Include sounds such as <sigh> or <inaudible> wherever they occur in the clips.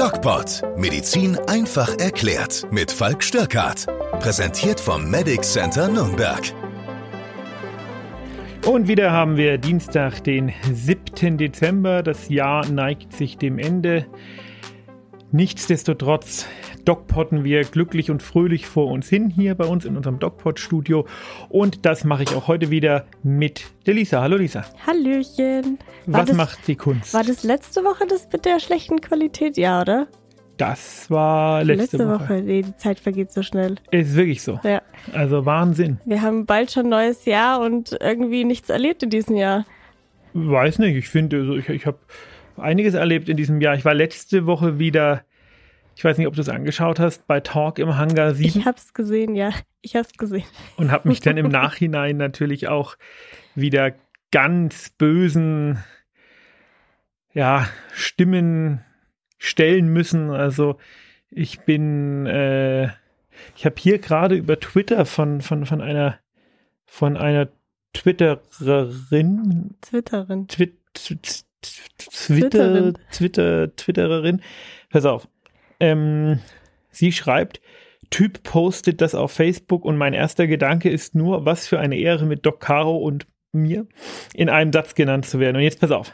DocPod. Medizin einfach erklärt. Mit Falk Störkart. Präsentiert vom Medic Center Nürnberg. Und wieder haben wir Dienstag, den 7. Dezember. Das Jahr neigt sich dem Ende. Nichtsdestotrotz DocPodden wir glücklich und fröhlich vor uns hin hier bei uns in unserem DocPod-Studio. Und das mache ich auch heute wieder mit der Lisa. Hallo Lisa. Hallöchen. War Was das, macht die Kunst? War das letzte Woche das mit der schlechten Qualität? Ja, oder? Das war letzte, letzte Woche. Woche. Nee, die Zeit vergeht so schnell. Ist wirklich so. Ja. Also Wahnsinn. Wir haben bald schon neues Jahr und irgendwie nichts erlebt in diesem Jahr. Weiß nicht. Ich finde, also ich, ich habe einiges erlebt in diesem Jahr. Ich war letzte Woche wieder, ich weiß nicht, ob du es angeschaut hast, bei Talk im Hangar 7. Ich habe es gesehen, ja. Ich habe es gesehen. Und habe mich dann im <laughs> Nachhinein natürlich auch wieder ganz bösen ja, Stimmen stellen müssen. Also ich bin, äh, ich habe hier gerade über Twitter von, von, von einer von einer Twittererin. Twitterin. Twit, twit, Twitter, Twitter, Twittererin. Pass auf. Ähm, sie schreibt, Typ postet das auf Facebook und mein erster Gedanke ist nur, was für eine Ehre mit Doc Caro und mir in einem Satz genannt zu werden. Und jetzt pass auf.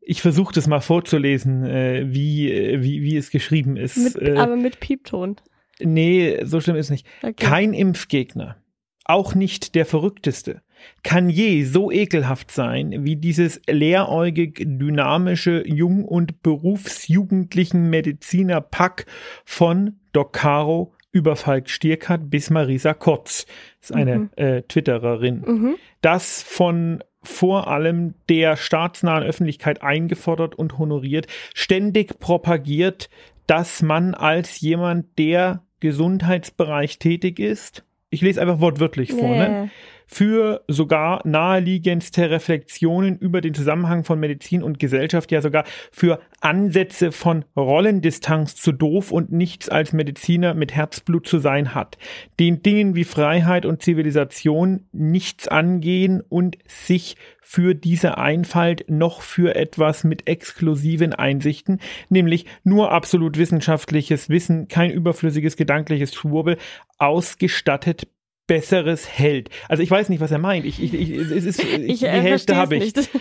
Ich versuche das mal vorzulesen, äh, wie, äh, wie, wie es geschrieben ist. Mit, äh, aber mit Piepton. Nee, so schlimm ist es nicht. Okay. Kein Impfgegner, auch nicht der Verrückteste, kann je so ekelhaft sein wie dieses leeräugig dynamische Jung- und berufsjugendlichen Mediziner Pack von Doc Caro über Falk Stierkart bis Marisa Kotz, das ist eine mhm. äh, Twittererin, mhm. das von vor allem der staatsnahen Öffentlichkeit eingefordert und honoriert, ständig propagiert, dass man als jemand, der Gesundheitsbereich tätig ist, ich lese einfach wortwörtlich vor, yeah. ne? Für sogar naheliegendste Reflexionen über den Zusammenhang von Medizin und Gesellschaft, ja sogar für Ansätze von Rollendistanz zu doof und nichts als Mediziner mit Herzblut zu sein hat, den Dingen wie Freiheit und Zivilisation nichts angehen und sich für diese Einfalt noch für etwas mit exklusiven Einsichten, nämlich nur absolut wissenschaftliches Wissen, kein überflüssiges gedankliches Schwurbel, ausgestattet Besseres hält. Also ich weiß nicht, was er meint. Ich, ich, ich, es ist, ich, <laughs> ich die äh, Hälfte habe ich. Nicht. <laughs>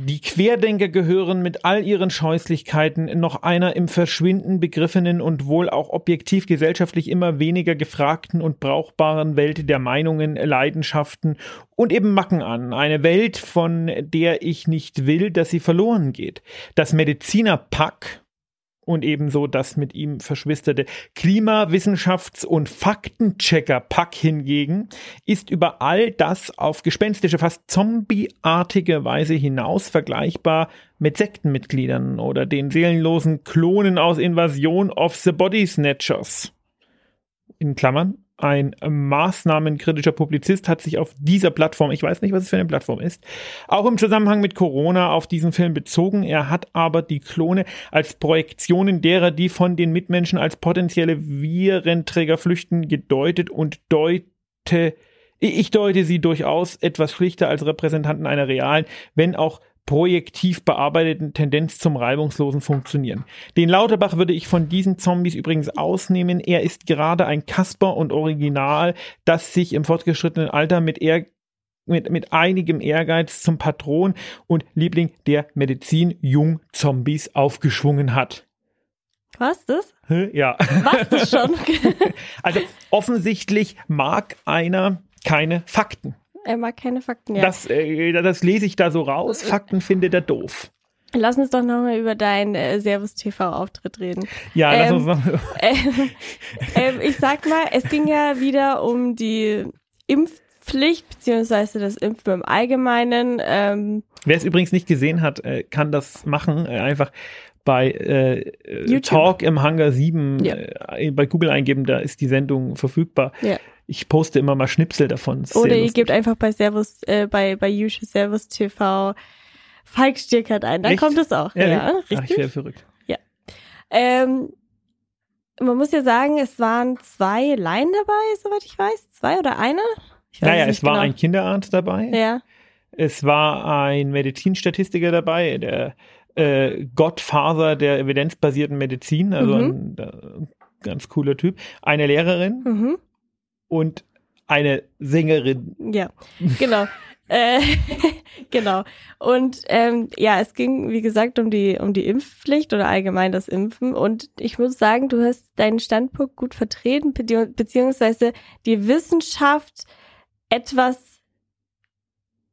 Die Querdenker gehören mit all ihren Scheußlichkeiten noch einer im Verschwinden begriffenen und wohl auch objektiv gesellschaftlich immer weniger gefragten und brauchbaren Welt der Meinungen, Leidenschaften und eben Macken an. Eine Welt, von der ich nicht will, dass sie verloren geht. Das Medizinerpack, und ebenso das mit ihm verschwisterte Klimawissenschafts- und Faktenchecker-Pack hingegen ist über all das auf gespenstische, fast zombieartige Weise hinaus vergleichbar mit Sektenmitgliedern oder den seelenlosen Klonen aus Invasion of the Body Snatchers. In Klammern, ein maßnahmenkritischer Publizist hat sich auf dieser Plattform, ich weiß nicht, was es für eine Plattform ist, auch im Zusammenhang mit Corona auf diesen Film bezogen. Er hat aber die Klone als Projektionen derer, die von den Mitmenschen als potenzielle Virenträger flüchten, gedeutet und deute ich deute sie durchaus etwas schlichter als Repräsentanten einer realen, wenn auch projektiv bearbeiteten Tendenz zum reibungslosen Funktionieren. Den Lauterbach würde ich von diesen Zombies übrigens ausnehmen. Er ist gerade ein Kasper und Original, das sich im fortgeschrittenen Alter mit eher mit, mit einigem Ehrgeiz zum Patron und Liebling der Medizin Jung-Zombies aufgeschwungen hat. Was das? Ja. Was das schon? <laughs> also offensichtlich mag einer keine Fakten. Er mag keine Fakten, ja. Das, äh, das lese ich da so raus. Fakten findet er doof. Lass uns doch nochmal über deinen äh, Servus TV-Auftritt reden. Ja, ähm, lass uns noch. <laughs> Äh, äh, ich sag mal, es ging ja wieder um die Impfpflicht, beziehungsweise das Impfen im Allgemeinen. Ähm, Wer es übrigens nicht gesehen hat, äh, kann das machen. Äh, einfach bei äh, Talk im Hangar 7 ja. äh, bei Google eingeben, da ist die Sendung verfügbar. Ja. Ich poste immer mal Schnipsel davon. Oder ihr gebt einfach bei Servus, äh, bei, bei YouTube Servus TV Falk Stierkert ein, dann Echt? kommt es auch. Ja, ja richtig. Ach, ich wäre verrückt. Ja. Ähm, man muss ja sagen, es waren zwei Laien dabei, soweit ich weiß. Zwei oder eine? Ich weiß naja, es war genau. ein Kinderarzt dabei. Ja Es war ein Medizinstatistiker dabei, der äh, Gottfaser der evidenzbasierten Medizin, also Mhm. ein, äh, ganz cooler Typ. Eine Lehrerin Mhm. und eine Sängerin. Ja, genau. <laughs> äh, <laughs> genau. Und ähm, ja, es ging, wie gesagt, um die, um die Impfpflicht oder allgemein das Impfen. Und ich muss sagen, du hast deinen Standpunkt gut vertreten, bezieh- beziehungsweise die Wissenschaft etwas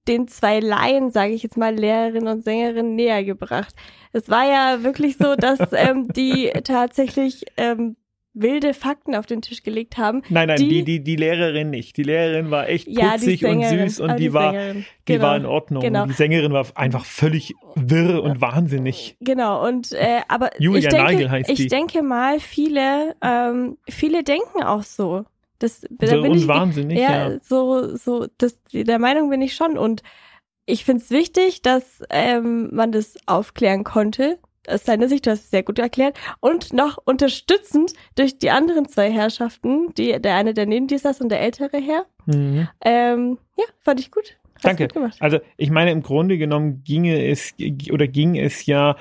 den zwei Laien, sage ich jetzt mal, Lehrerin und Sängerin näher gebracht. Es war ja wirklich so, dass <laughs> ähm, die tatsächlich ähm, wilde Fakten auf den Tisch gelegt haben. Nein, nein, Die- die, die, die Lehrerin nicht. Die Lehrerin war echt Ja, die putzig und süß und aber die, war, Sängerin. die Genau. war in Ordnung. Genau. Die Sängerin war einfach völlig wirr und wahnsinnig. Genau, und äh, aber Julia ich denke, Nagel heißt ich die. denke mal, viele, ähm, viele denken auch so. Das, da Wirr bin ich, wahnsinnig, ja, ja. so, so, das, der Meinung bin ich schon. Und ich finde es wichtig, dass ähm, man das aufklären konnte. Aus deiner Sicht, du hast es sehr gut erklärt. Und noch unterstützend durch die anderen zwei Herrschaften, die, der eine, der neben dir saß und der ältere Herr. Mhm. Ähm, ja, fand ich gut. Hast Danke. Gut. Also ich meine, im Grunde genommen ginge es oder ging es ja,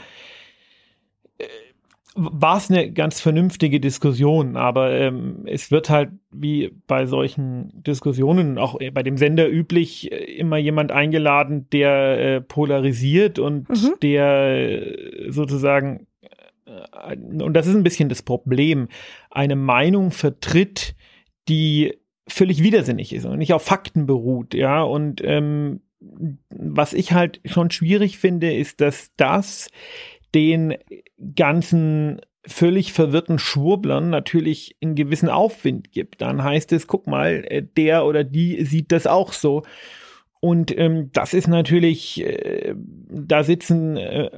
war es eine ganz vernünftige Diskussion, aber ähm, es wird halt wie bei solchen Diskussionen, auch bei dem Sender üblich, äh, immer jemand eingeladen, der äh, polarisiert und Mhm. der äh, sozusagen, äh, und das ist ein bisschen das Problem, eine Meinung vertritt, die völlig widersinnig ist und nicht auf Fakten beruht, ja. Und ähm, was ich halt schon schwierig finde, ist, dass das den ganzen völlig verwirrten Schwurblern natürlich einen gewissen Aufwind gibt. Dann heißt es, guck mal, äh, der oder die sieht das auch so. Und ähm, das ist natürlich, äh, da sitzen äh,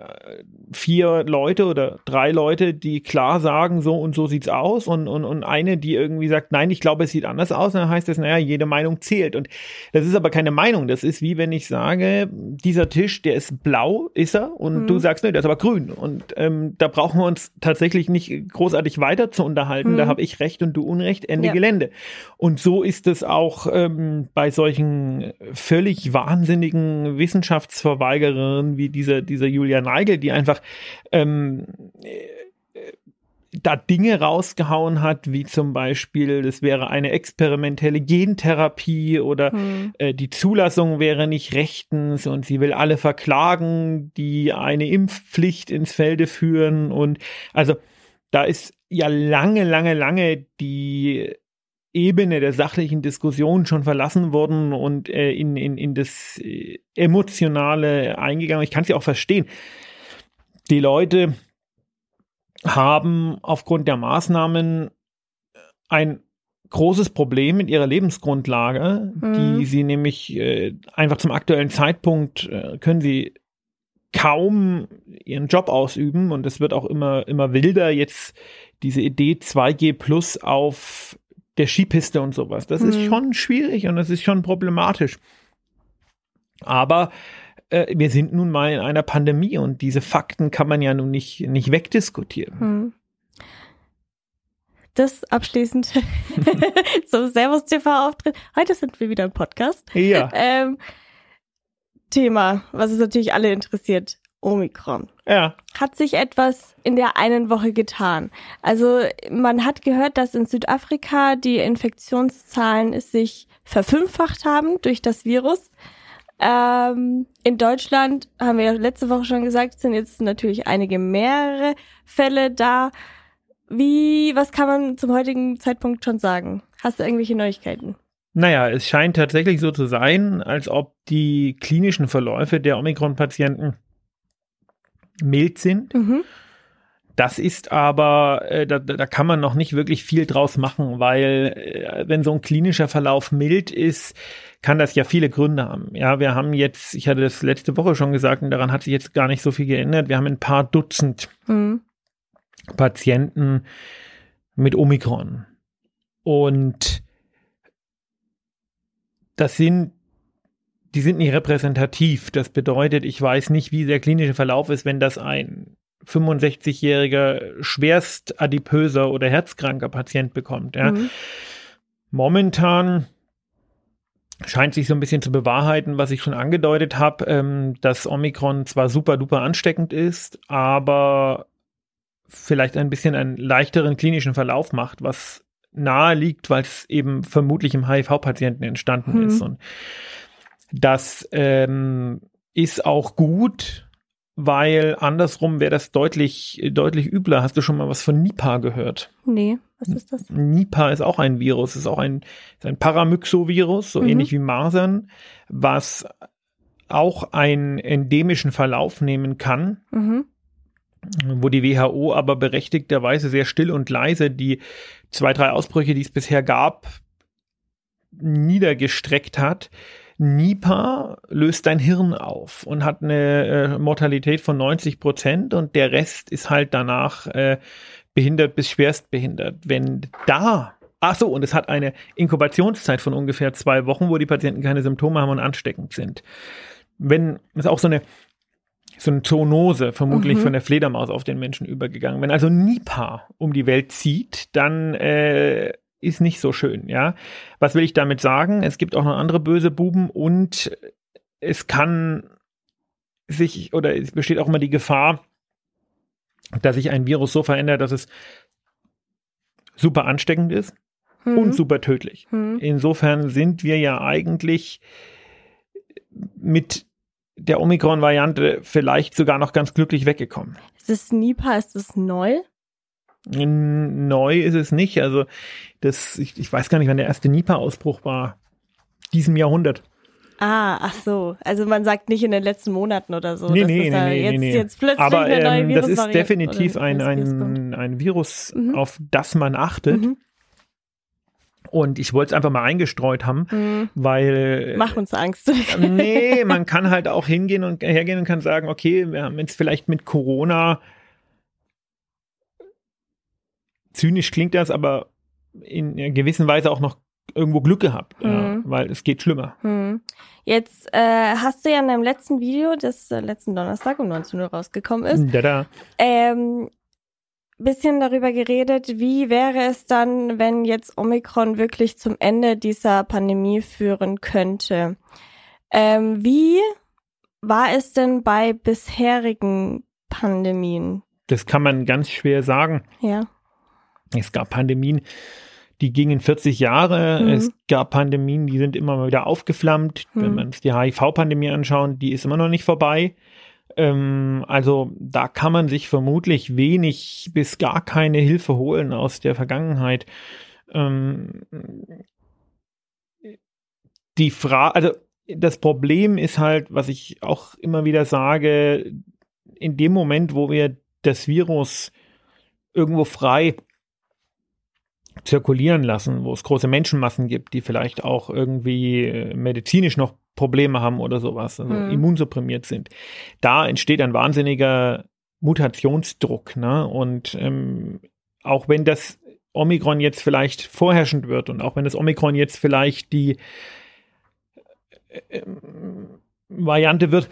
vier Leute oder drei Leute, die klar sagen, so und so sieht's aus und, und, und eine, die irgendwie sagt, nein, ich glaube, es sieht anders aus, und dann heißt es, naja, jede Meinung zählt. Und das ist aber keine Meinung. Das ist wie wenn ich sage, dieser Tisch, der ist blau, ist er, und Mhm. du sagst, nee, der ist aber grün. Und ähm, da brauchen wir uns tatsächlich nicht großartig weiter zu unterhalten. Da Mhm. habe ich Recht und du Unrecht, Ende Ja. Gelände. Und so ist es auch ähm, bei solchen völlig wahnsinnigen Wissenschaftsverweigerern wie dieser, dieser Julia Neigel, die einfach ähm, äh, da Dinge rausgehauen hat, wie zum Beispiel, das wäre eine experimentelle Gentherapie oder Hm. äh, die Zulassung wäre nicht rechtens und sie will alle verklagen, die eine Impfpflicht ins Felde führen und also da ist ja lange, lange, lange die Ebene der sachlichen Diskussion schon verlassen worden und äh, in, in, in das äh, Emotionale eingegangen. Ich kann es ja auch verstehen. Die Leute haben aufgrund der Maßnahmen ein großes Problem mit ihrer Lebensgrundlage, Mhm. die sie nämlich äh, einfach zum aktuellen Zeitpunkt äh, können sie kaum ihren Job ausüben und es wird auch immer, immer wilder jetzt diese Idee 2G plus auf der Skipiste und sowas. Das ist Mhm. schon schwierig und das ist schon problematisch. Aber äh, wir sind nun mal in einer Pandemie und diese Fakten kann man ja nun nicht, nicht wegdiskutieren. Hm. Das abschließend <laughs> <laughs> zum Servus TV-Auftritt. Heute sind wir wieder im Podcast. Ja, Ähm, Thema, was es natürlich alle interessiert, Omikron. ja. Hat sich etwas in der einen Woche getan? Also man hat gehört, dass in Südafrika die Infektionszahlen sich verfünffacht haben durch das Virus. Ähm, in Deutschland haben wir ja letzte Woche schon gesagt, sind jetzt natürlich einige mehrere Fälle da. Wie, was kann man zum heutigen Zeitpunkt schon sagen? Hast du irgendwelche Neuigkeiten? Naja, es scheint tatsächlich so zu sein, als ob die klinischen Verläufe der Omikron-Patienten mild sind. Mhm. Das ist aber, äh, da, da kann man noch nicht wirklich viel draus machen, weil äh, wenn so ein klinischer Verlauf mild ist, kann das ja viele Gründe haben. Ja, wir haben jetzt, ich hatte das letzte Woche schon gesagt und daran hat sich jetzt gar nicht so viel geändert. Wir haben ein paar Dutzend Mhm. Patienten mit Omikron. Und das sind, die sind nicht repräsentativ. Das bedeutet, ich weiß nicht, wie der klinische Verlauf ist, wenn das ein 65-jähriger schwerst adipöser oder herzkranker Patient bekommt. Ja. Mhm. Momentan scheint sich so ein bisschen zu bewahrheiten, was ich schon angedeutet habe, ähm, dass Omikron zwar super duper ansteckend ist, aber vielleicht ein bisschen einen leichteren klinischen Verlauf macht, was nahe liegt, weil es eben vermutlich im HIV-Patienten entstanden mhm. ist. Und das ähm, ist auch gut, weil andersrum wäre das deutlich, deutlich übler. Hast du schon mal was von Nipah gehört? Nee, was ist das? Nipah ist auch ein Virus, ist auch ein, ist ein Paramyxovirus, so mhm. ähnlich wie Masern, was auch einen endemischen Verlauf nehmen kann. Mhm wo die WHO aber berechtigterweise sehr still und leise die zwei, drei Ausbrüche, die es bisher gab, niedergestreckt hat. Nipah löst dein Hirn auf und hat eine äh, Mortalität von 90 Prozent und der Rest ist halt danach äh, behindert bis schwerst behindert. Wenn da Ach so, und es hat eine Inkubationszeit von ungefähr zwei Wochen, wo die Patienten keine Symptome haben und ansteckend sind. Wenn es auch so eine so eine Zoonose, vermutlich mhm. von der Fledermaus auf den Menschen übergegangen. Wenn also Nipah um die Welt zieht, dann äh, ist nicht so schön, ja. Was will ich damit sagen? Es gibt auch noch andere böse Buben und es kann sich oder es besteht auch immer die Gefahr, dass sich ein Virus so verändert, dass es super ansteckend ist mhm. und super tödlich. Mhm. Insofern sind wir ja eigentlich mit der Omikron-Variante vielleicht sogar noch ganz glücklich weggekommen. Ist es Nipah, ist es neu? Neu ist es nicht. Also das, ich, ich weiß gar nicht, wann der erste Nipah-Ausbruch war. Diesem Jahrhundert. Ah, ach so. Also man sagt nicht in den letzten Monaten oder so. Nee, nee, nee, nee, jetzt, nee. jetzt plötzlich Aber eine neue ähm, das ist definitiv ein, ein, ein Virus, mhm. auf das man achtet. Mhm. Und ich wollte es einfach mal eingestreut haben, mhm. weil. Mach uns Angst. <laughs> nee, man kann halt auch hingehen und hergehen und kann sagen, okay, wir haben jetzt vielleicht mit Corona zynisch klingt das, aber in einer gewissen Weise auch noch irgendwo Glück gehabt, mhm. ja, weil es geht schlimmer. Mhm. Jetzt äh, hast du ja in deinem letzten Video, das äh, letzten Donnerstag um 19 Uhr rausgekommen ist, da, da. Ähm, bisschen darüber geredet, wie wäre es dann, wenn jetzt Omikron wirklich zum Ende dieser Pandemie führen könnte. Ähm, wie war es denn bei bisherigen Pandemien? Das kann man ganz schwer sagen. Ja. Es gab Pandemien, die gingen 40 Jahre. Mhm. Es gab Pandemien, die sind immer mal wieder aufgeflammt. Mhm. Wenn wir uns die HIV-Pandemie anschauen, die ist immer noch nicht vorbei. Ähm, also da kann man sich vermutlich wenig bis gar keine Hilfe holen aus der Vergangenheit. Ähm, die Frage, also das Problem ist halt, was ich auch immer wieder sage, in dem Moment, wo wir das Virus irgendwo frei zirkulieren lassen, wo es große Menschenmassen gibt, die vielleicht auch irgendwie äh, medizinisch noch Probleme haben oder sowas, also mhm. immunsupprimiert sind. Da entsteht ein wahnsinniger Mutationsdruck. Ne? Und ähm, auch wenn das Omikron jetzt vielleicht vorherrschend wird und auch wenn das Omikron jetzt vielleicht die äh, Variante wird,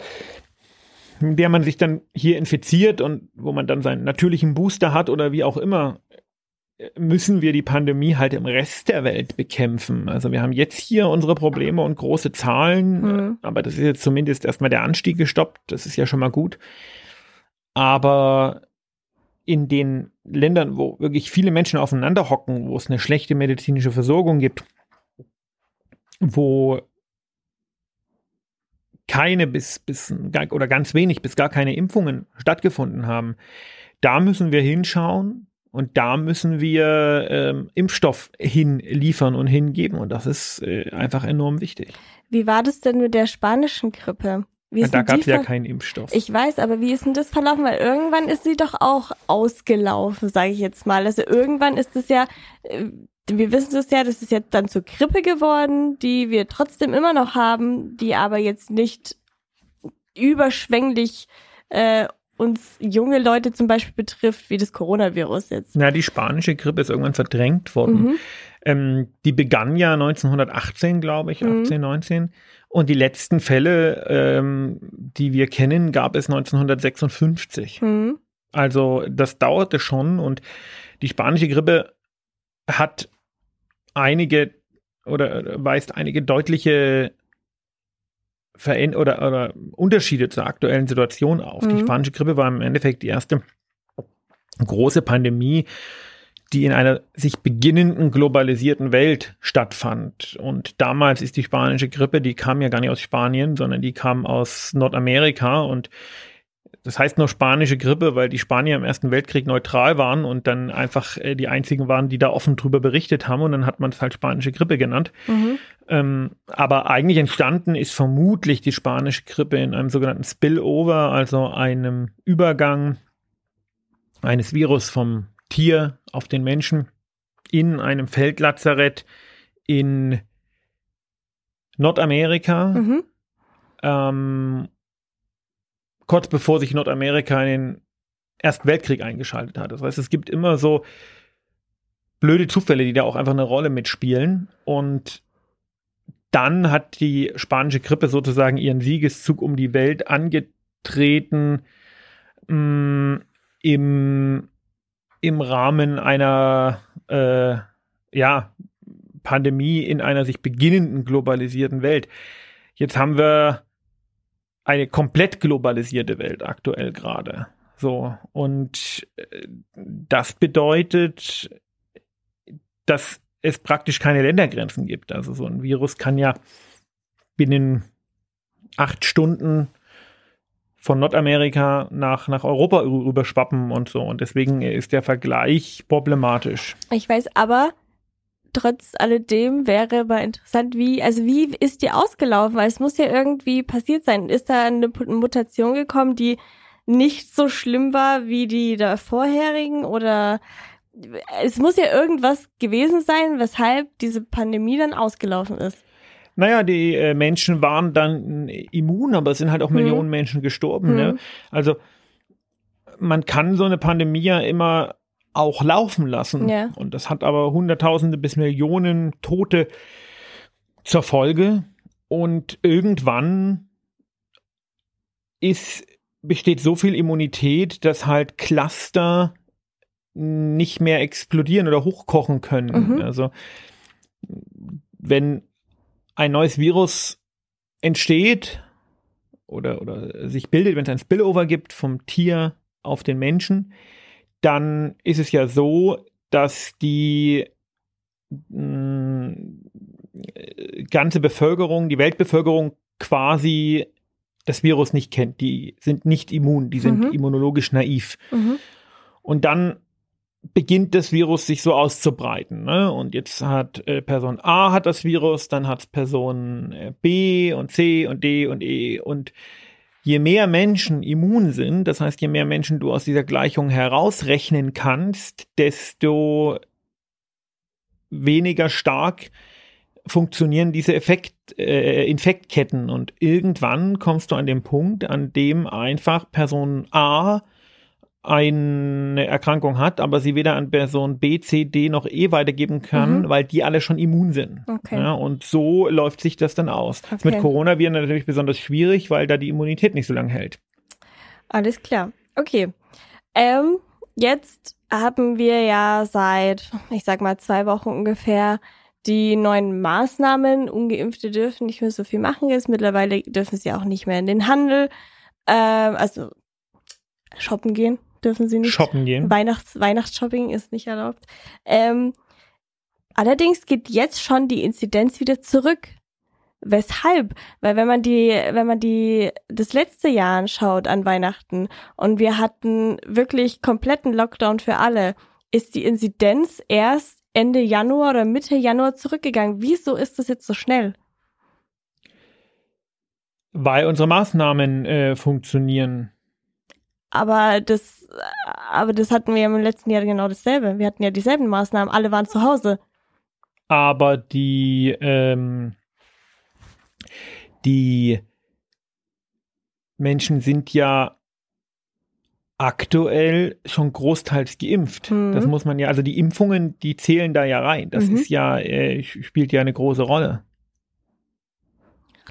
in der man sich dann hier infiziert und wo man dann seinen natürlichen Booster hat oder wie auch immer, müssen wir die Pandemie halt im Rest der Welt bekämpfen. Also wir haben jetzt hier unsere Probleme und große Zahlen, mhm. aber das ist jetzt zumindest erstmal der Anstieg gestoppt. Das ist ja schon mal gut. Aber in den Ländern, wo wirklich viele Menschen aufeinander hocken, wo es eine schlechte medizinische Versorgung gibt, wo keine bis, bis oder ganz wenig bis gar keine Impfungen stattgefunden haben, da müssen wir hinschauen, und da müssen wir ähm, Impfstoff hinliefern und hingeben. Und das ist äh, einfach enorm wichtig. Wie war das denn mit der spanischen Grippe? Ja, da gab es ja keinen Impfstoff. Ich weiß, aber wie ist denn das verlaufen? Weil irgendwann ist sie doch auch ausgelaufen, sage ich jetzt mal. Also irgendwann ist es ja, äh, wir wissen es ja, das ist jetzt dann zur Grippe geworden, die wir trotzdem immer noch haben, die aber jetzt nicht überschwänglich äh, uns junge Leute zum Beispiel betrifft, wie das Coronavirus jetzt. Na, die spanische Grippe ist irgendwann verdrängt worden. Mhm. Ähm, die begann ja 1918, glaube ich, mhm. 18, 19. Und die letzten Fälle, ähm, die wir kennen, gab es 1956. Mhm. Also das dauerte schon und die spanische Grippe hat einige oder weist einige deutliche Veränder oder, oder Unterschiede zur aktuellen Situation auf. Mhm. Die spanische Grippe war im Endeffekt die erste große Pandemie, die in einer sich beginnenden globalisierten Welt stattfand. Und damals ist die spanische Grippe, die kam ja gar nicht aus Spanien, sondern die kam aus Nordamerika und das heißt nur spanische Grippe, weil die Spanier im Ersten Weltkrieg neutral waren und dann einfach äh, die einzigen waren, die da offen drüber berichtet haben und dann hat man es halt spanische Grippe genannt. Mhm. Ähm, aber eigentlich entstanden ist vermutlich die spanische Grippe in einem sogenannten Spillover, also einem Übergang eines Virus vom Tier auf den Menschen in einem Feldlazarett in Nordamerika. Mhm. Ähm, kurz bevor sich Nordamerika in den Ersten Weltkrieg eingeschaltet hat. Das heißt, es gibt immer so blöde Zufälle, die da auch einfach eine Rolle mitspielen. Und dann hat die spanische Grippe sozusagen ihren Siegeszug um die Welt angetreten mh, mm, im, im Rahmen einer äh, ja, Pandemie in einer sich beginnenden globalisierten Welt. Jetzt haben wir eine komplett globalisierte Welt aktuell gerade. So, und äh, das bedeutet, dass es praktisch keine Ländergrenzen gibt. Also so ein Virus kann ja binnen acht Stunden von Nordamerika nach, nach Europa rüberschwappen und so. Und deswegen ist der Vergleich problematisch. Ich weiß aber, trotz alledem wäre mal interessant, wie, also wie ist die ausgelaufen? Weil es muss ja irgendwie passiert sein. Ist da eine Mutation gekommen, die nicht so schlimm war wie die der vorherigen oder es muss ja irgendwas gewesen sein, weshalb diese Pandemie dann ausgelaufen ist. Naja, die äh, Menschen waren dann immun, aber es sind halt auch mhm. Millionen Menschen gestorben. Ne? Mhm. Ne? Also man kann so eine Pandemie ja immer auch laufen lassen. Ja. Und das hat aber Hunderttausende bis Millionen Tote zur Folge. Und irgendwann ist, besteht so viel Immunität, dass halt Cluster nicht mehr explodieren oder hochkochen können. Mhm. Also wenn ein neues Virus entsteht oder, oder sich bildet, wenn es ein Spillover gibt vom Tier auf den Menschen, dann ist es ja so, dass die mh, mm, ganze Bevölkerung, die Weltbevölkerung quasi das Virus nicht kennt. Die sind nicht immun, die sind mhm. immunologisch naiv. Mhm. Und dann beginnt das Virus sich so auszubreiten. Ne? Und jetzt hat äh, Person A hat das Virus, dann hat Person äh, B und C und D und E und je mehr Menschen immun sind, das heißt, je mehr Menschen du aus dieser Gleichung herausrechnen kannst, desto weniger stark funktionieren diese Effekt, äh, Infektketten. Und irgendwann kommst du an den Punkt, an dem einfach Person A eine Erkrankung hat, aber sie weder an Person B, C, D noch E weitergeben kann, mhm. weil die alle schon immun sind. Okay. Ja, und so läuft sich das dann aus. Okay. Mit Coronaviren natürlich besonders schwierig, weil da die Immunität nicht so lange hält. Alles klar. Okay. Ähm, jetzt haben wir ja seit, ich sag mal, zwei Wochen ungefähr die neuen Maßnahmen. Ungeimpfte dürfen nicht mehr so viel machen jetzt. Mittlerweile dürfen sie auch nicht mehr in den Handel. Ähm, also shoppen gehen dürfen sie nicht. Shoppen gehen. Weihnachts Weihnachtsshopping ist nicht erlaubt. Ähm, allerdings geht jetzt schon die Inzidenz wieder zurück. Weshalb? Weil wenn man die, wenn man die das letzte Jahr anschaut an Weihnachten und wir hatten wirklich kompletten Lockdown für alle, ist die Inzidenz erst Ende Januar oder Mitte Januar zurückgegangen. Wieso ist das jetzt so schnell? Weil unsere Maßnahmen äh, funktionieren. Aber das, aber das hatten wir ja im letzten Jahr genau dasselbe. Wir hatten ja dieselben Maßnahmen. Alle waren zu Hause. Aber die, ähm, die Menschen sind ja aktuell schon großteils geimpft. Mhm. Das muss man ja, also die Impfungen, die zählen da ja rein. Das mhm. ist ja, äh, spielt ja eine große Rolle.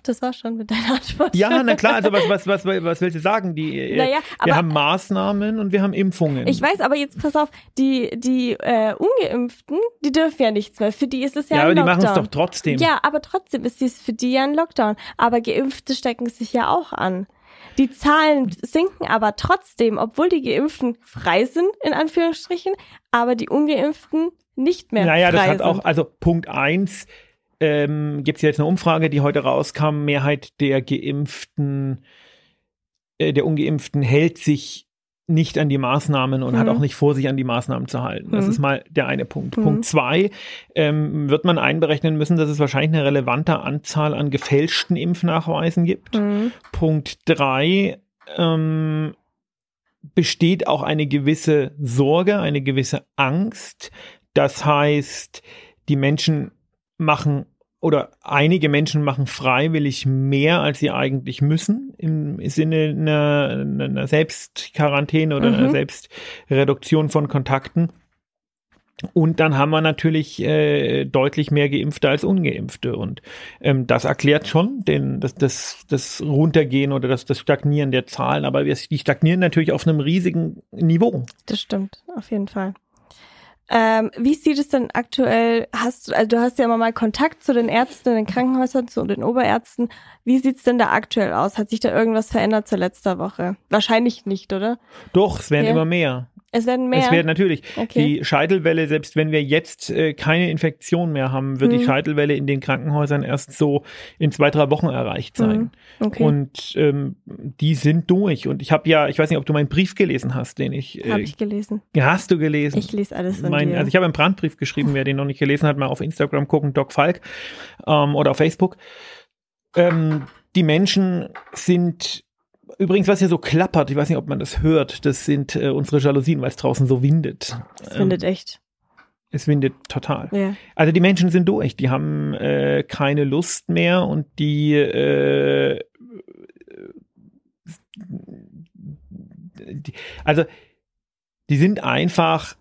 Das war schon mit deiner Antwort. Ja, na klar, also was, was, was, was willst du sagen? Die, äh, Naja, wir haben Maßnahmen und wir haben Impfungen. Ich weiß, aber jetzt pass auf, die, die äh, Ungeimpften, die dürfen ja nichts mehr. Für die ist es ja, ja, ein aber die Lockdown. machen es doch trotzdem. Ja, aber trotzdem ist dies für die ja ein Lockdown. Aber Geimpfte stecken sich ja auch an. Die Zahlen sinken aber trotzdem, obwohl die Geimpften frei sind, in Anführungsstrichen, aber die Ungeimpften nicht mehr Naja, das hat sind. auch, also Punkt eins ähm, gibt es jetzt eine Umfrage, die heute rauskam, Mehrheit der Geimpften, äh, der Ungeimpften hält sich nicht an die Maßnahmen und hat Mhm. auch nicht vor, sich an die Maßnahmen zu halten. Das Mhm. ist mal der eine Punkt. Mhm. Punkt zwei ähm, wird man einberechnen müssen, dass es wahrscheinlich eine relevante Anzahl an gefälschten Impfnachweisen gibt. Mhm. Punkt drei ähm, besteht auch eine gewisse Sorge, eine gewisse Angst. Das heißt, die Menschen machen oder einige Menschen machen freiwillig mehr, als sie eigentlich müssen, im Sinne einer, einer Selbstquarantäne oder einer Mhm. Selbstreduktion von Kontakten. Und dann haben wir natürlich äh, deutlich mehr Geimpfte als Ungeimpfte. Und ähm, das erklärt schon den, das, das, das Runtergehen oder das, das Stagnieren der Zahlen. Aber wir, die stagnieren natürlich auf einem riesigen Niveau. Das stimmt, auf jeden Fall. Ähm, wie sieht es denn aktuell? Hast du, also du hast ja immer mal Kontakt zu den Ärzten in den Krankenhäusern, zu den Oberärzten. Wie sieht's denn da aktuell aus? Hat sich da irgendwas verändert zur letzter Woche? Wahrscheinlich nicht, oder? Doch, es werden Ja. immer mehr. Es werden mehr. Es werden natürlich Okay. die Scheitelwelle, selbst wenn wir jetzt äh, keine Infektion mehr haben, wird die Mhm. Scheitelwelle in den Krankenhäusern erst so in zwei, drei Wochen erreicht sein. Mhm. okay. Und ähm, die sind durch. Und ich habe ja, ich weiß nicht, ob du meinen Brief gelesen hast, den ich, Habe äh, ich gelesen. hast du gelesen? Ich lese alles von mein, dir. also ich habe einen Brandbrief geschrieben, wer den noch nicht gelesen hat, mal auf Instagram gucken, Doc Falk ähm, oder auf Facebook. Ähm, die Menschen sind übrigens, was hier so klappert, ich weiß nicht, ob man das hört, das sind äh, unsere Jalousien, weil es draußen so windet. das Ähm, findet echt. es windet total. Ja. Also die Menschen sind durch, die haben äh, keine Lust mehr und die äh, also die sind einfach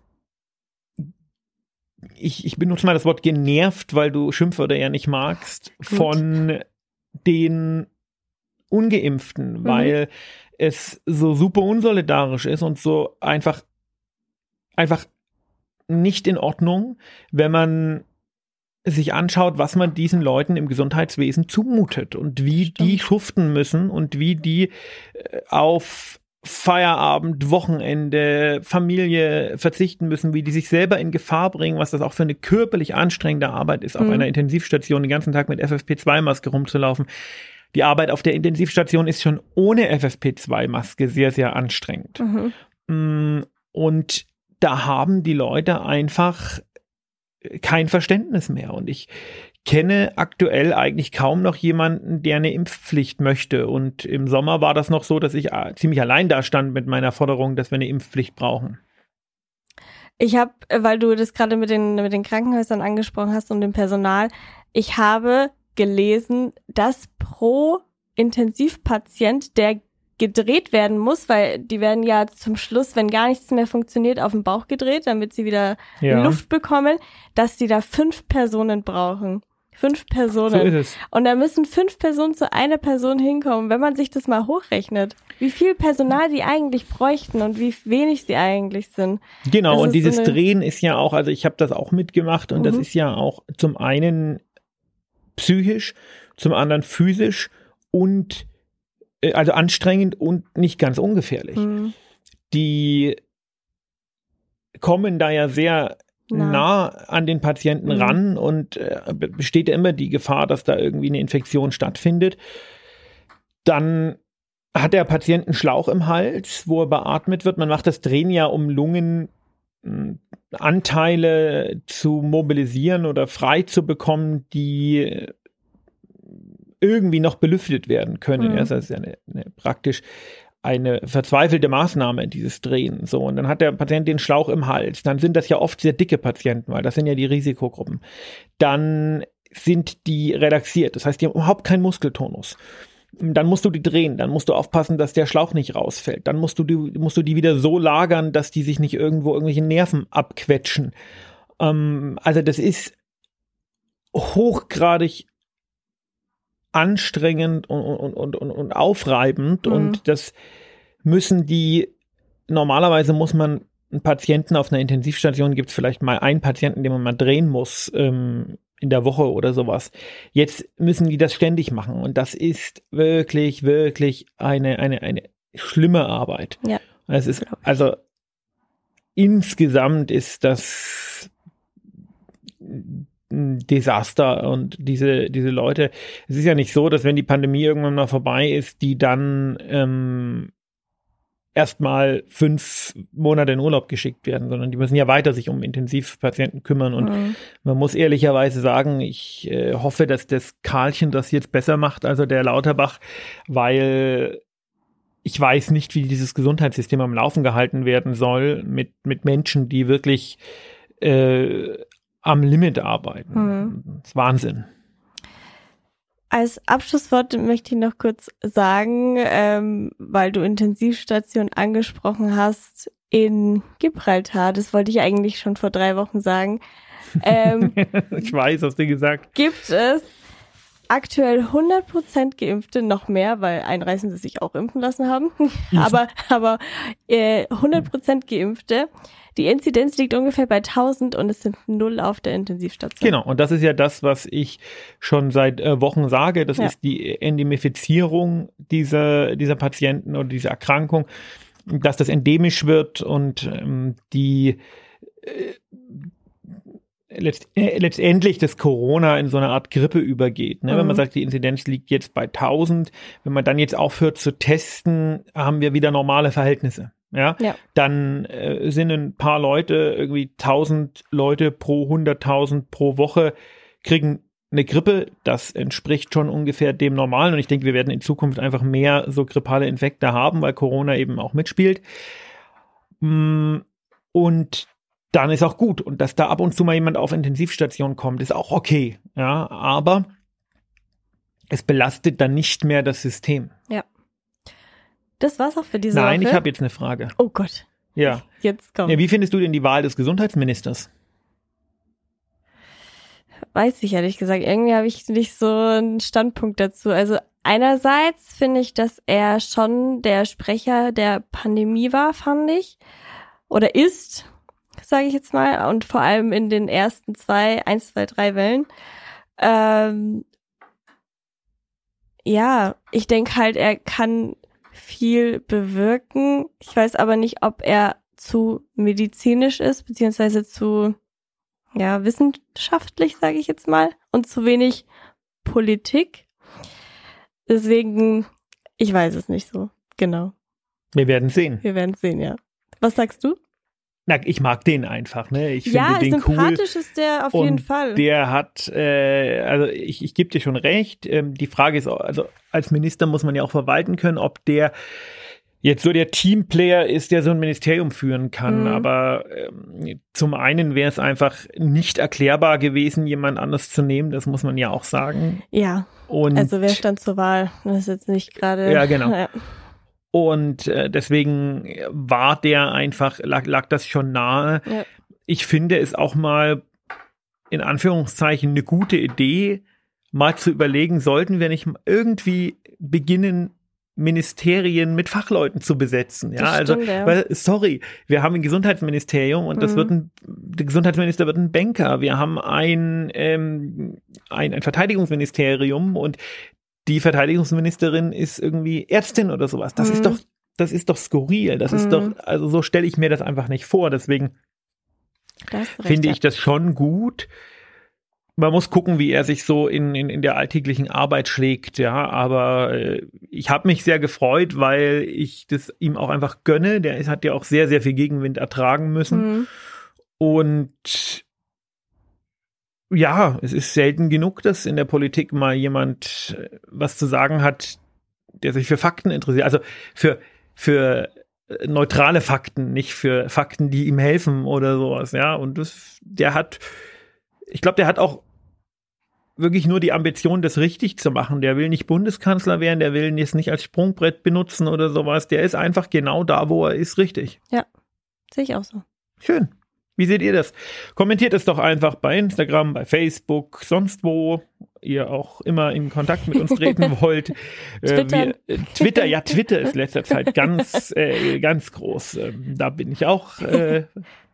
ich, ich benutze mal das Wort genervt, weil du Schimpfwörter ja nicht magst, von den Ungeimpften, weil es so super unsolidarisch ist und so einfach, einfach nicht in Ordnung, wenn man sich anschaut, was man diesen Leuten im Gesundheitswesen zumutet und wie die schuften müssen und wie die äh, auf Feierabend, Wochenende, Familie verzichten müssen, wie die sich selber in Gefahr bringen, was das auch für eine körperlich anstrengende Arbeit ist, auf Mhm. einer Intensivstation den ganzen Tag mit FFP2-Maske rumzulaufen. Die Arbeit auf der Intensivstation ist schon ohne FFP2-Maske sehr, sehr anstrengend. Mhm. Mm, Und da haben die Leute einfach kein Verständnis mehr. Und ich kenne aktuell eigentlich kaum noch jemanden, der eine Impfpflicht möchte. Und im Sommer war das noch so, dass ich äh, ziemlich allein da stand mit meiner Forderung, dass wir eine Impfpflicht brauchen. Ich habe, weil du das gerade mit den, mit den Krankenhäusern angesprochen hast und dem Personal, ich habe gelesen, dass pro Intensivpatient, der gedreht werden muss, weil die werden ja zum Schluss, wenn gar nichts mehr funktioniert, auf den Bauch gedreht, damit sie wieder Ja, Luft bekommen, dass sie da fünf Personen brauchen. Fünf so Personen. ist es. Und da müssen fünf Personen zu einer Person hinkommen, wenn man sich das mal hochrechnet. Wie viel Personal die eigentlich bräuchten und wie wenig sie eigentlich sind. Genau, Das und dieses so Drehen ist ja auch, also ich habe das auch mitgemacht und das Mhm. ist ja auch zum einen psychisch, zum anderen physisch und äh, also anstrengend und nicht ganz ungefährlich. Hm, Die kommen da ja sehr Na. nah an den Patienten Mhm. ran und äh, be- besteht ja immer die Gefahr, dass da irgendwie eine Infektion stattfindet. Dann hat der Patient einen Schlauch im Hals, wo er beatmet wird. Man macht das Drehen ja, um Lungen mh, Anteile zu mobilisieren oder frei zu bekommen, die irgendwie noch belüftet werden können. Mhm. Das ist ja eine, eine, praktisch eine verzweifelte Maßnahme, dieses Drehen. So, und dann hat der Patient den Schlauch im Hals. Dann sind das ja oft sehr dicke Patienten, weil das sind ja die Risikogruppen. Dann sind die relaxiert, das heißt, die haben überhaupt keinen Muskeltonus. Dann musst du die drehen, dann musst du aufpassen, dass der Schlauch nicht rausfällt. Dann musst du die, musst du die wieder so lagern, dass die sich nicht irgendwo irgendwelche Nerven abquetschen. Ähm, also das ist hochgradig anstrengend und, und, und, und, und aufreibend. Mhm. Und das müssen die, normalerweise muss man einen Patienten auf einer Intensivstation, gibt es vielleicht mal einen Patienten, den man mal drehen muss ähm, in der Woche oder sowas. Jetzt müssen die das ständig machen. Und das ist wirklich, wirklich eine, eine, eine schlimme Arbeit. Ja. Es ist, also insgesamt ist das ein Desaster und diese, diese Leute, es ist ja nicht so, dass wenn die Pandemie irgendwann mal vorbei ist, die dann ähm, erstmal fünf Monate in Urlaub geschickt werden, sondern die müssen ja weiter sich um Intensivpatienten kümmern. Und mhm. man muss ehrlicherweise sagen, ich äh, hoffe, dass das Karlchen das jetzt besser macht, also der Lauterbach, weil ich weiß nicht, wie dieses Gesundheitssystem am Laufen gehalten werden soll mit, mit Menschen, die wirklich äh, am Limit arbeiten. Mhm. Das ist Wahnsinn. Als Abschlusswort möchte ich noch kurz sagen, ähm, weil du Intensivstation angesprochen hast in Gibraltar, das wollte ich eigentlich schon vor drei Wochen sagen. Ähm, <laughs> ich weiß, hast du gesagt. Gibt es aktuell 100% Geimpfte, noch mehr, weil Einreisende sich auch impfen lassen haben, aber, aber äh, 100% Geimpfte. Die Inzidenz liegt ungefähr bei 1000 und es sind null auf der Intensivstation. Genau, und das ist ja das, was ich schon seit äh, Wochen sage. Das ja. ist die Endemifizierung dieser, dieser Patienten oder dieser Erkrankung, dass das endemisch wird und ähm, die äh, letzt, äh, letztendlich das Corona in so eine Art Grippe übergeht. Ne? Mhm. Wenn man mhm. sagt, die Inzidenz liegt jetzt bei 1000, wenn man dann jetzt aufhört zu testen, haben wir wieder normale Verhältnisse. Ja, ja. dann äh, sind ein paar Leute, irgendwie 1000 Leute pro 100.000 pro Woche kriegen eine Grippe. Das entspricht schon ungefähr dem Normalen. Und ich denke, wir werden in Zukunft einfach mehr so grippale Infekte haben, weil Corona eben auch mitspielt. Mm, und dann ist auch gut. Und dass da ab und zu mal jemand auf Intensivstation kommt, ist auch okay. Ja, aber es belastet dann nicht mehr das System. Ja. Das war's auch für diese Nein, Woche. ich habe jetzt eine Frage. Oh Gott. Ja. Jetzt kommt. Ja, wie findest du denn die Wahl des Gesundheitsministers? Weiß ich ehrlich gesagt. Irgendwie habe ich nicht so einen Standpunkt dazu. Also einerseits finde ich, dass er schon der Sprecher der Pandemie war, fand ich. Oder ist sage ich jetzt mal, und vor allem in den ersten zwei, eins, zwei, drei Wellen. Ähm, ja, ich denke halt, er kann viel bewirken. Ich weiß aber nicht, ob er zu medizinisch ist, beziehungsweise zu ja, wissenschaftlich, sage ich jetzt mal, und zu wenig Politik. Deswegen, ich weiß es nicht so. Genau. Wir werden sehen. Wir werden sehen, ja. Was sagst du? Na, ich mag den einfach, ne? Ich ja, finde den sympathisch cool. ist der auf jeden Fall. Der hat, äh, also ich, ich gebe dir schon recht. Ähm, die Frage ist, also als Minister muss man ja auch verwalten können, ob der jetzt so der Teamplayer ist, der so ein Ministerium führen kann. Mhm. Aber ähm, zum einen wäre es einfach nicht erklärbar gewesen, jemand anders zu nehmen. Das muss man ja auch sagen. Ja. Und also wer stand zur Wahl? Das ist jetzt nicht gerade. Ja, genau. <laughs> Ja. Und äh, deswegen war der einfach, lag, lag das schon nahe. Ja. Ich finde es auch mal in Anführungszeichen eine gute Idee, mal zu überlegen, sollten wir nicht irgendwie beginnen, Ministerien mit Fachleuten zu besetzen. Ja, das also, ja. Weil, sorry, wir haben ein Gesundheitsministerium und mhm. das wird ein, der Gesundheitsminister wird ein Banker. Wir haben ein, ähm, ein, ein Verteidigungsministerium und die Verteidigungsministerin ist irgendwie Ärztin oder sowas. Das mhm. ist doch, das ist doch skurril. Das mhm. ist doch, also so stelle ich mir das einfach nicht vor. Deswegen finde ich das schon gut. Man muss gucken, wie er sich so in, in, in der alltäglichen Arbeit schlägt, ja. Aber äh, ich habe mich sehr gefreut, weil ich das ihm auch einfach gönne. Der hat ja auch sehr, sehr viel Gegenwind ertragen müssen. Mhm. Und ja, es ist selten genug, dass in der Politik mal jemand äh, was zu sagen hat, der sich für Fakten interessiert. Also für, für äh, neutrale Fakten, nicht für Fakten, die ihm helfen oder sowas, ja. Und das, der hat, ich glaube, der hat auch wirklich nur die Ambition, das richtig zu machen. Der will nicht Bundeskanzler werden, der will es nicht als Sprungbrett benutzen oder sowas. Der ist einfach genau da, wo er ist, richtig. Ja, sehe ich auch so. Schön. Wie seht ihr das? Kommentiert es doch einfach bei Instagram, bei Facebook, sonst wo. ihr auch immer in Kontakt mit uns treten <laughs> wollt. Äh, wir, äh, Twitter, ja, Twitter ist letzter Zeit ganz, äh, ganz groß. Ähm, da bin ich auch äh,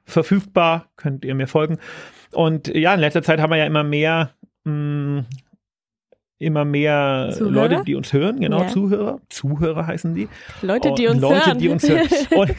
verfügbar, könnt ihr mir folgen. Und ja, in letzter Zeit haben wir ja immer mehr mh, immer mehr Zuhörer? Leute, die uns hören, genau, Ja. Zuhörer. Zuhörer heißen die. Leute, die uns Leute, hören. die uns hören. <laughs> Und,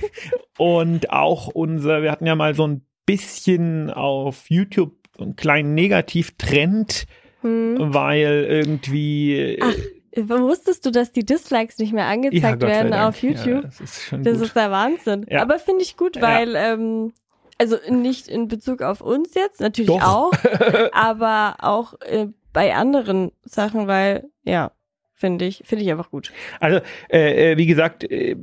und auch unser, wir hatten ja mal so ein bisschen auf YouTube einen kleinen Negativtrend, hm. weil irgendwie. Ach, Wusstest du, dass die Dislikes nicht mehr ja, angezeigt sei werden auf YouTube? Ja, das ist schon Das gut. ist der Wahnsinn. Ja. Aber finde ich gut, Ja. weil, ähm, also nicht in Bezug auf uns jetzt, natürlich Doch. auch, <laughs> aber auch äh, bei anderen Sachen, weil, ja, finde ich, finde ich einfach gut. Also, äh, äh, wie gesagt, äh,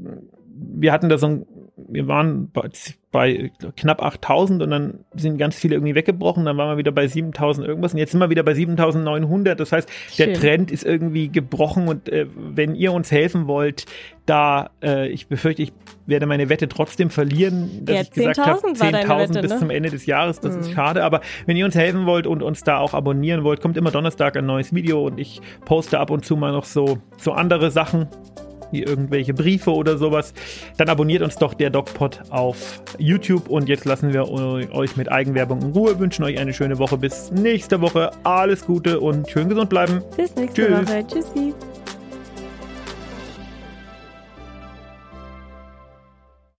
wir hatten da so ein, wir waren bei, knapp 8000 und dann sind ganz viele irgendwie weggebrochen, dann waren wir wieder bei 7000 irgendwas und jetzt sind wir wieder bei 7900. Das heißt, der Schön. Trend ist irgendwie gebrochen und äh, wenn ihr uns helfen wollt, da, äh, ich befürchte, ich werde meine Wette trotzdem verlieren, dass Ja, ich gesagt habe, 10.000 war deine 10.000 Wette, bis ne? zum Ende des Jahres, das ist Mhm. schade, aber wenn ihr uns helfen wollt und uns da auch abonnieren wollt, kommt immer Donnerstag ein neues Video und ich poste ab und zu mal noch so, so andere Sachen, wie irgendwelche Briefe oder sowas, dann abonniert uns doch der DocPod auf YouTube und jetzt lassen wir eu- euch mit Eigenwerbung in Ruhe, wünschen euch eine schöne Woche bis nächste Woche, alles Gute und schön gesund bleiben. Bis nächste Tschüss. Woche. Tschüssi.